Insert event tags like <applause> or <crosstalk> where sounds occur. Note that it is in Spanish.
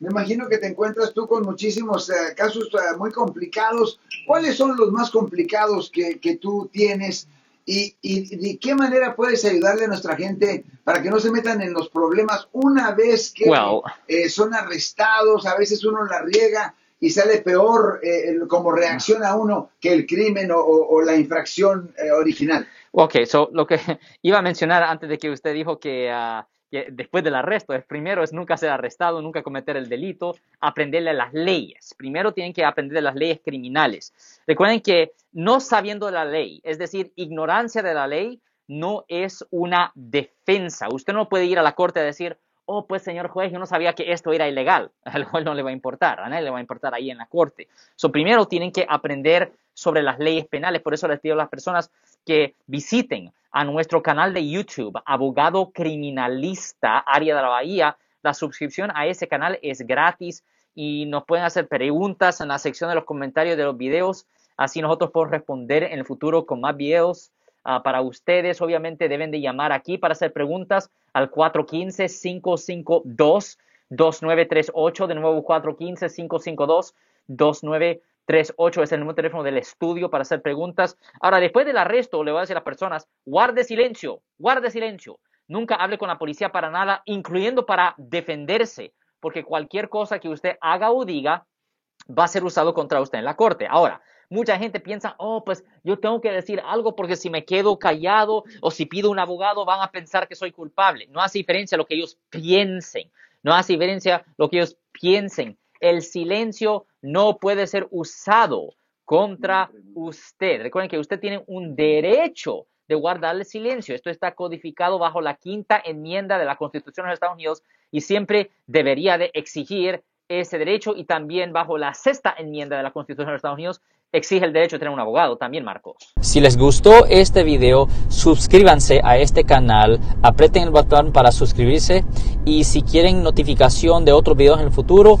me imagino que te encuentras tú con muchísimos eh, casos eh, muy complicados. ¿Cuáles son los más complicados que, que tú tienes? Y, y, de qué manera puedes ayudarle a nuestra gente para que no se metan en los problemas una vez que Well- eh, son arrestados? A veces uno la riega y sale peor eh, como reacciona uno que el crimen o, o- o la infracción eh, original. Ok, so lo que <laughs> iba a mencionar antes de que usted dijo que, ah, después del arresto, es primero es nunca ser arrestado, nunca cometer el delito, aprenderle las leyes. Primero tienen que aprender de las leyes criminales. Recuerden que no sabiendo la ley, es decir, ignorancia de la ley, no es una defensa. Usted no puede ir a la corte a decir, oh, pues señor juez, yo no sabía que esto era ilegal. <laughs> Al juez no le va a importar, a nadie le va a importar ahí en la corte. So, primero tienen que aprender sobre las leyes penales. Por eso les pido a las personas que visiten a nuestro canal de YouTube, Abogado Criminalista, Área de la Bahía. La suscripción a ese canal es gratis y nos pueden hacer preguntas en la sección de los comentarios de los videos. Así nosotros podemos responder en el futuro con más videos ah, para ustedes. Obviamente deben de llamar aquí para hacer preguntas al 415-552-2938. De nuevo, 415-552-2938 es el número de teléfono del estudio para hacer preguntas. Ahora, después del arresto, le voy a decir a las personas, guarde silencio, guarde silencio. Nunca hable con la policía para nada, incluyendo para defenderse, porque cualquier cosa que usted haga o diga va a ser usado contra usted en la corte. Ahora, mucha gente piensa, oh, pues yo tengo que decir algo porque si me quedo callado o si pido un abogado van a pensar que soy culpable. No hace diferencia lo que ellos piensen. No hace diferencia lo que ellos piensen. El silencio no puede ser usado contra usted. Recuerden que usted tiene un derecho de guardar el silencio. Esto está codificado bajo la quinta enmienda de la Constitución de los Estados Unidos y siempre debería de exigir ese derecho y también bajo la sexta enmienda de la Constitución de los Estados Unidos exige el derecho de tener un abogado también, Marcos. Si les gustó este video, suscríbanse a este canal, aprieten el botón para suscribirse y si quieren notificación de otros videos en el futuro,